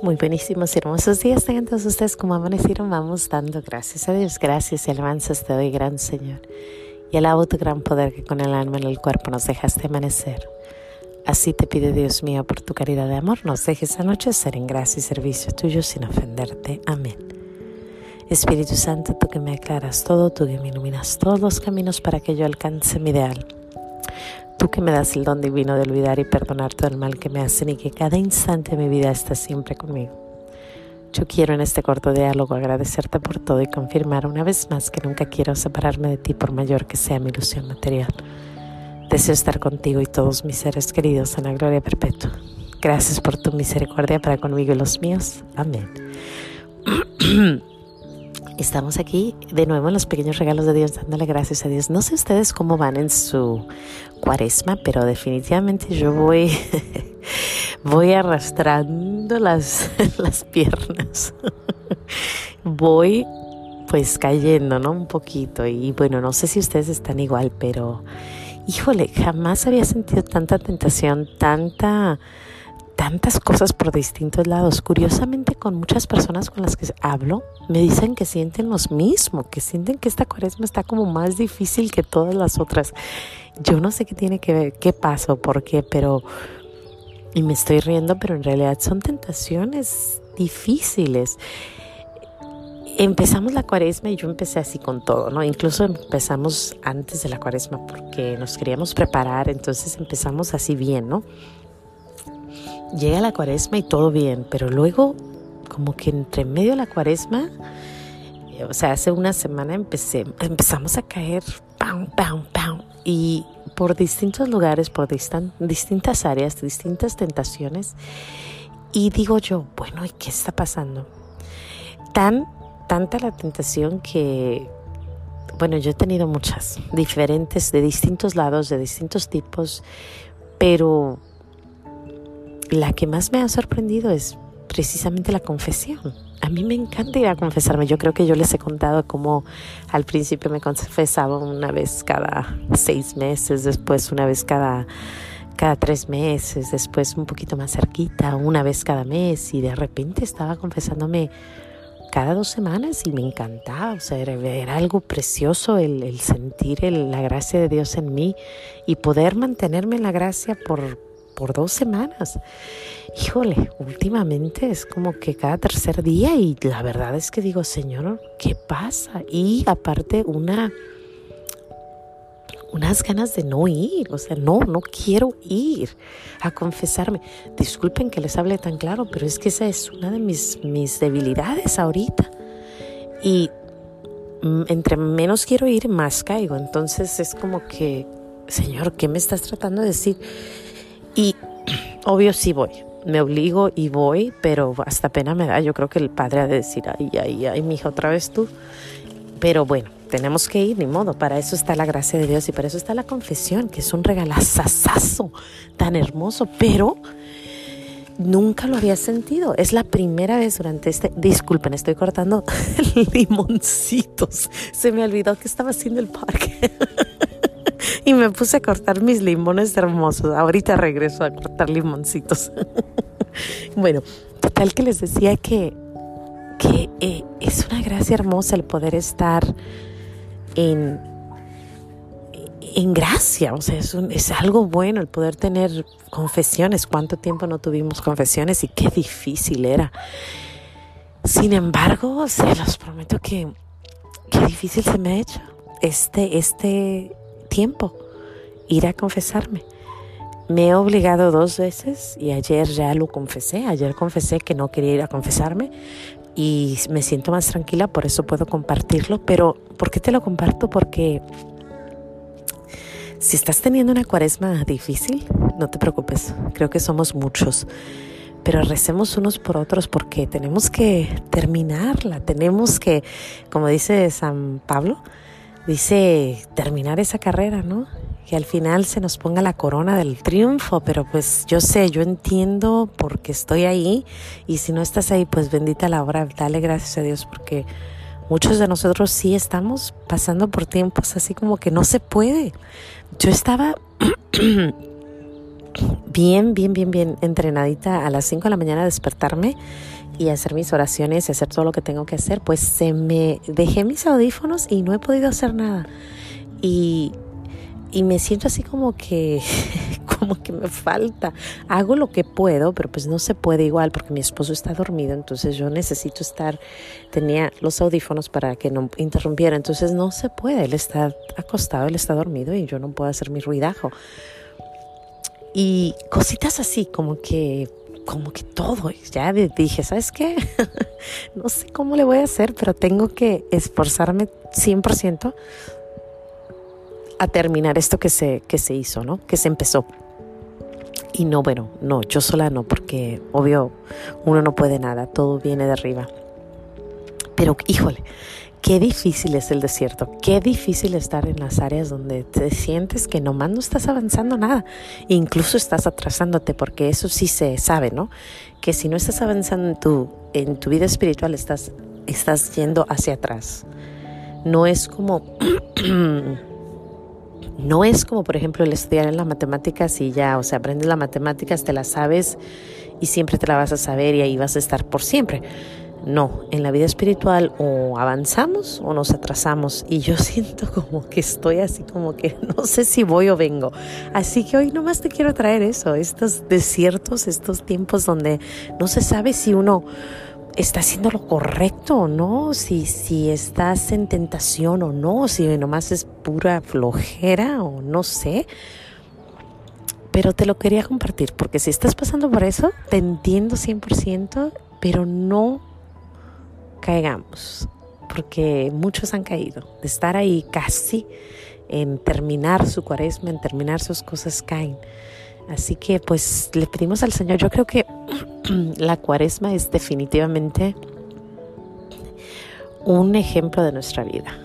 Muy buenísimos y hermosos días tengan todos ustedes como amanecieron. Vamos dando gracias a Dios, gracias y alabanzas te doy, gran Señor. Y alabo tu gran poder que con el alma en el cuerpo nos dejaste amanecer. Así te pide Dios mío por tu caridad de amor, nos dejes anochecer en gracia y servicio tuyo sin ofenderte. Amén. Espíritu Santo, tú que me aclaras todo, tú que me iluminas todos los caminos para que yo alcance mi ideal. Tú que me das el don divino de olvidar y perdonar todo el mal que me hacen y que cada instante de mi vida estás siempre conmigo. Yo quiero en este corto diálogo agradecerte por todo y confirmar una vez más que nunca quiero separarme de ti por mayor que sea mi ilusión material. Deseo estar contigo y todos mis seres queridos en la gloria perpetua. Gracias por tu misericordia para conmigo y los míos. Amén. Estamos aquí de nuevo en los pequeños regalos de Dios, dándole gracias a Dios. No sé ustedes cómo van en su cuaresma, pero definitivamente yo voy, voy arrastrando las, las piernas. voy pues cayendo, ¿no? Un poquito. Y bueno, no sé si ustedes están igual, pero híjole, jamás había sentido tanta tentación, tanta tantas cosas por distintos lados. Curiosamente, con muchas personas con las que hablo, me dicen que sienten lo mismo, que sienten que esta cuaresma está como más difícil que todas las otras. Yo no sé qué tiene que ver, qué pasó, por qué, pero... Y me estoy riendo, pero en realidad son tentaciones difíciles. Empezamos la cuaresma y yo empecé así con todo, ¿no? Incluso empezamos antes de la cuaresma porque nos queríamos preparar, entonces empezamos así bien, ¿no? Llega la cuaresma y todo bien, pero luego como que entre medio de la cuaresma, o sea, hace una semana empecé, empezamos a caer, pam, pam, pam, y por distintos lugares, por distintas áreas, distintas tentaciones, y digo yo, bueno, ¿y qué está pasando? Tan, tanta la tentación que, bueno, yo he tenido muchas, diferentes, de distintos lados, de distintos tipos, pero la que más me ha sorprendido es precisamente la confesión. A mí me encanta ir a confesarme. Yo creo que yo les he contado cómo al principio me confesaba una vez cada seis meses, después una vez cada, cada tres meses, después un poquito más cerquita, una vez cada mes y de repente estaba confesándome cada dos semanas y me encantaba, o sea, era, algo precioso el, sentir la gracia de Dios en mí y poder mantenerme en la gracia por, por dos semanas. Híjole, últimamente es como que cada tercer día y la verdad es que digo, Señor, ¿qué pasa? Y aparte una unas ganas de no ir, o sea, no, no quiero ir a confesarme. Disculpen que les hable tan claro, pero es que esa es una de mis, mis debilidades ahorita. Y mm, entre menos quiero ir, más caigo. Entonces es como que, Señor, ¿qué me estás tratando de decir? Y obvio sí voy, me obligo y voy, pero hasta pena me da. Yo creo que el padre ha de decir, ay, ay, ay, mi hija, otra vez tú. Pero bueno, tenemos que ir, ni modo. Para eso está la gracia de Dios y para eso está la confesión, que es un regalazazazo tan hermoso, pero nunca lo había sentido. Es la primera vez durante este. Disculpen, estoy cortando limoncitos. Se me olvidó que estaba haciendo el parque. y me puse a cortar mis limones hermosos. Ahorita regreso a cortar limoncitos. bueno, total que les decía que, que eh, es una gracia hermosa el poder estar en, en gracia, o sea, es, es algo bueno el poder tener confesiones. ¿Cuánto tiempo no tuvimos confesiones y qué difícil era? Sin embargo, se los prometo que qué difícil se me ha hecho este, este, tiempo ir a confesarme. Me he obligado dos veces y ayer ya lo confesé. Ayer confesé que no quería ir a confesarme y me siento más tranquila, por eso puedo compartirlo. Pero, ¿por qué te lo comparto? Porque si estás teniendo una cuaresma difícil, no te preocupes. Creo que somos muchos. Pero recemos unos por otros porque tenemos que terminarla. Tenemos que, como dice San Pablo, dice terminar esa carrera, ¿no? Que al final se nos ponga la corona del triunfo, pero pues yo sé, yo entiendo porque estoy ahí y si no estás ahí, pues bendita la obra, dale gracias a Dios porque muchos de nosotros sí estamos pasando por tiempos así como que no se puede. Yo estaba bien, bien, bien, bien entrenadita a las 5 de la mañana despertarme y hacer mis oraciones y hacer todo lo que tengo que hacer, pues se me dejé mis audífonos y no he podido hacer nada. Y, y me siento así como que como que me falta. Hago lo que puedo, pero pues no se puede igual porque mi esposo está dormido, entonces yo necesito estar, tenía los audífonos para que no interrumpiera, entonces no se puede, él está acostado, él está dormido y yo no puedo hacer mi ruidajo. Y cositas así, como que como que todo, ya dije, ¿sabes qué? no sé cómo le voy a hacer, pero tengo que esforzarme 100% a terminar esto que se, que se hizo, ¿no? Que se empezó. Y no, bueno, no, yo sola no, porque obvio uno no puede nada, todo viene de arriba. Pero híjole, qué difícil es el desierto, qué difícil estar en las áreas donde te sientes que nomás no estás avanzando nada, incluso estás atrasándote, porque eso sí se sabe, ¿no? Que si no estás avanzando en tu, en tu vida espiritual, estás, estás yendo hacia atrás. No es como No es como, por ejemplo, el estudiar en las matemáticas y ya, o sea, aprendes las matemáticas, te las sabes y siempre te la vas a saber y ahí vas a estar por siempre. No, en la vida espiritual o avanzamos o nos atrasamos y yo siento como que estoy así como que no sé si voy o vengo. Así que hoy nomás te quiero traer eso, estos desiertos, estos tiempos donde no se sabe si uno está haciendo lo correcto o no, si, si estás en tentación o no, si nomás es pura flojera o no sé. Pero te lo quería compartir porque si estás pasando por eso, te entiendo 100%, pero no caigamos, porque muchos han caído. De estar ahí casi en terminar su cuaresma, en terminar sus cosas, caen. Así que pues le pedimos al Señor, yo creo que la cuaresma es definitivamente un ejemplo de nuestra vida.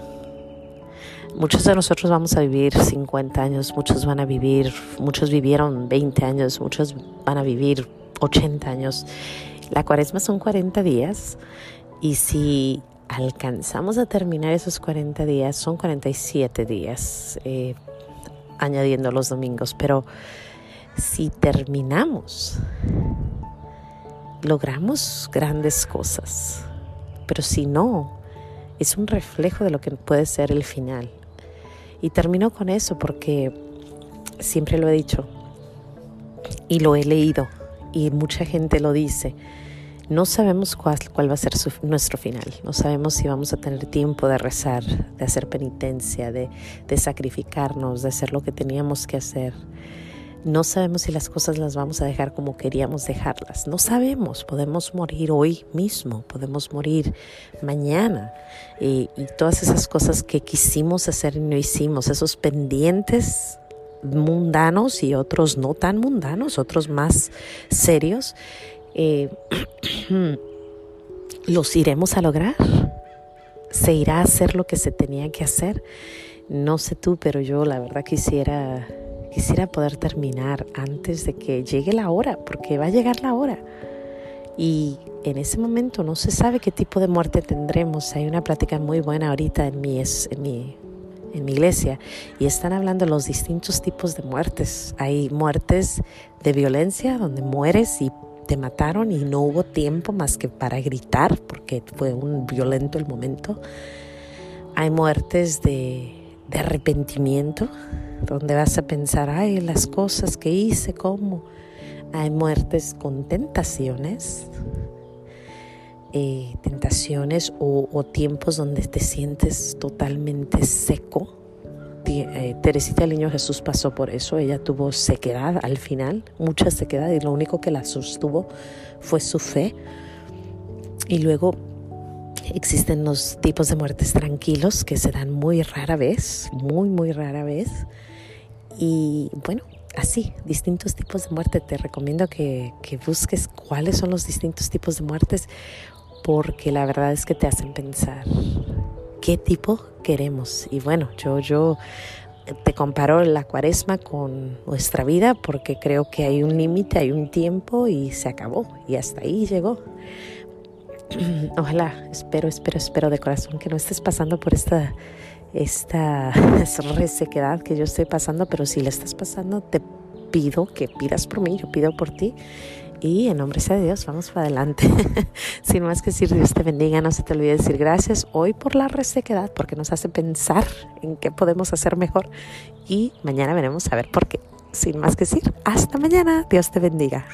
Muchos de nosotros vamos a vivir 50 años, muchos van a vivir, muchos vivieron 20 años, muchos van a vivir 80 años. La cuaresma son 40 días y si alcanzamos a terminar esos 40 días, son 47 días, eh, añadiendo los domingos, pero si terminamos, logramos grandes cosas, pero si no, es un reflejo de lo que puede ser el final. Y termino con eso porque siempre lo he dicho y lo he leído y mucha gente lo dice. No sabemos cuál, va a ser nuestro final. No sabemos si vamos a tener tiempo de rezar, de hacer penitencia, de, de sacrificarnos, de hacer lo que teníamos que hacer. No sabemos si las cosas las vamos a dejar como queríamos dejarlas. No sabemos. Podemos morir hoy mismo, podemos morir mañana. Y, y todas esas cosas que quisimos hacer y no hicimos, esos pendientes mundanos y otros no tan mundanos, otros más serios, eh, los iremos a lograr. Se irá a hacer lo que se tenía que hacer. No sé tú, pero yo la verdad quisiera Quisiera poder terminar antes de que llegue la hora, porque va a llegar la hora. Y en ese momento no se sabe qué tipo de muerte tendremos. Hay una plática muy buena ahorita en mi, en mi, en mi iglesia y están hablando de los distintos tipos de muertes. Hay muertes de violencia donde mueres y te mataron y no hubo tiempo más que para gritar porque fue un violento el momento. Hay muertes de, arrepentimiento donde vas a pensar, ay, las cosas que hice, cómo. Hay muertes con tentaciones, eh, tentaciones o, tiempos donde te sientes totalmente seco. Eh, Teresita del Niño Jesús pasó por eso, ella tuvo sequedad al final, mucha sequedad y lo único que la sostuvo fue su fe. Y luego existen los tipos de muertes tranquilos que se dan muy rara vez, muy, muy rara vez. Y bueno, así, distintos tipos de muerte. Te recomiendo que, busques cuáles son los distintos tipos de muertes porque la verdad es que te hacen pensar qué tipo queremos. Y bueno, yo, yo te comparo la cuaresma con nuestra vida porque creo que hay un límite, hay un tiempo y se acabó y hasta ahí llegó. Ojalá, espero, espero, espero de corazón que no estés pasando por esta esta resequedad que yo estoy pasando, pero si la estás pasando, te pido que pidas por mí, yo pido por ti. Y en nombre de Dios, vamos para adelante. Sin más que decir, Dios te bendiga. No se te olvide decir gracias hoy por la resequedad, porque nos hace pensar en qué podemos hacer mejor. Y mañana veremos a ver por qué. Sin más que decir, hasta mañana. Dios te bendiga.